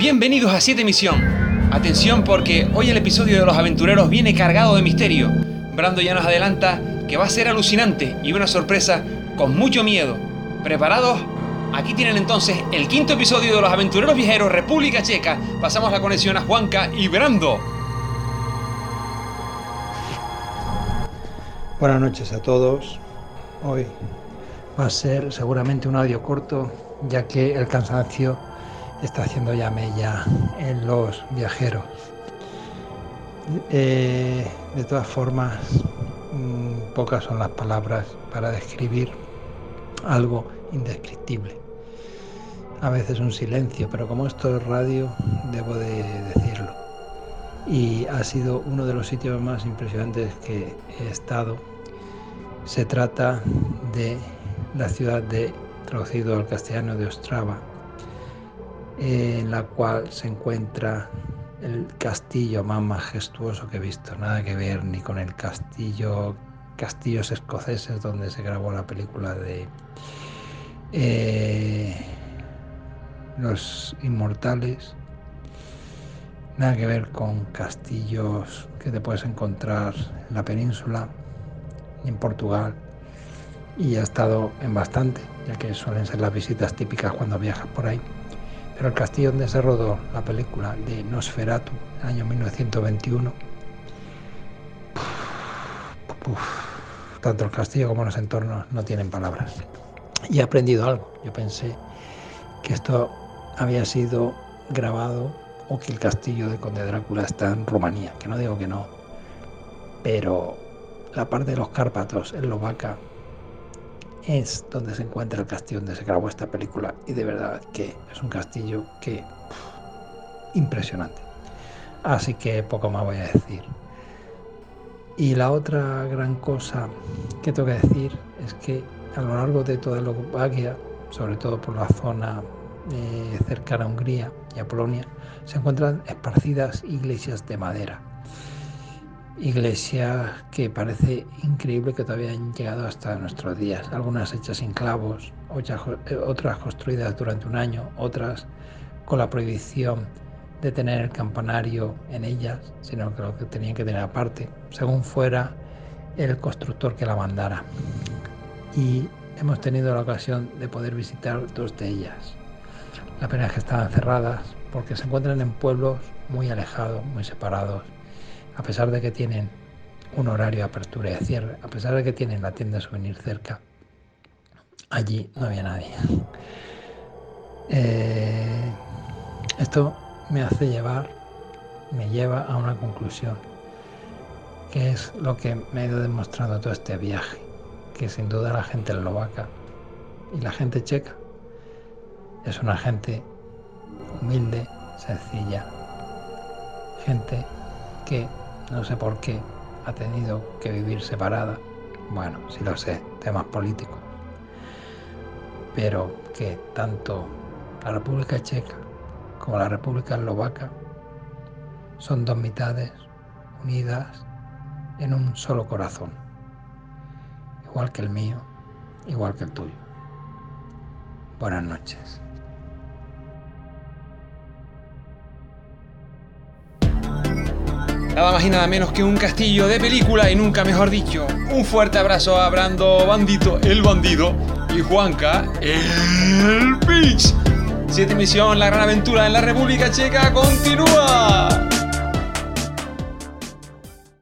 Bienvenidos a 7 Misión. Atención porque hoy el episodio de Los Aventureros viene cargado de misterio. Brando ya nos adelanta que va a ser alucinante y una sorpresa con mucho miedo. ¿Preparados? Aquí tienen entonces el quinto episodio de Los Aventureros Viajeros República Checa. Pasamos la conexión a Juanca y Brando. Buenas noches a todos. Hoy va a ser seguramente un audio corto, ya que el cansancio está haciendo ya mella en los viajeros. Eh, de todas formas, mm, pocas son las palabras para describir algo indescriptible. A veces un silencio, pero como esto es radio, debo de decirlo. Y ha sido uno de los sitios más impresionantes que he estado. Se trata de la ciudad de, traducido al castellano, de Ostrava, en la cual se encuentra el castillo más majestuoso que he visto, nada que ver ni con el castillo, castillos escoceses donde se grabó la película de eh, Los Inmortales, nada que ver con castillos que te puedes encontrar en la península, en Portugal, y ha estado en bastante, ya que suelen ser las visitas típicas cuando viajas por ahí. Pero el castillo donde se rodó la película de Nosferatu, año 1921, tanto el castillo como los entornos no tienen palabras. Y he aprendido algo. Yo pensé que esto había sido grabado o que el castillo de Conde Drácula está en Rumanía, que no digo que no, pero la parte de los Cárpatos, en Lovaca, es donde se encuentra el castillo donde se grabó esta película y de verdad que es un castillo que impresionante. Así que poco más voy a decir. Y la otra gran cosa que tengo que decir es que a lo largo de toda Eslovaquia, sobre todo por la zona eh, cercana a Hungría y a Polonia, se encuentran esparcidas iglesias de madera iglesias que parece increíble que todavía han llegado hasta nuestros días, algunas hechas sin clavos, eh, otras construidas durante un año, otras con la prohibición de tener el campanario en ellas, sino que lo que tenían que tener aparte, según fuera el constructor que la mandara. Y hemos tenido la ocasión de poder visitar dos de ellas. La pena es que estaban cerradas porque se encuentran en pueblos muy alejados, muy separados a pesar de que tienen un horario de apertura y de cierre, a pesar de que tienen la tienda de souvenir cerca, allí no había nadie. Eh, esto me hace llevar, me lleva a una conclusión, que es lo que me ha ido demostrando todo este viaje, que sin duda la gente eslovaca y la gente checa es una gente humilde, sencilla, gente que no sé por qué ha tenido que vivir separada. Bueno, sí lo sé, temas políticos. Pero que tanto la República Checa como la República Eslovaca son dos mitades unidas en un solo corazón, igual que el mío, igual que el tuyo. Buenas noches. Nada más y nada menos que un castillo de película y nunca mejor dicho. Un fuerte abrazo a Brando Bandito, el bandido, y Juanca, el Peach. Siete misión, la gran aventura en la República Checa continúa.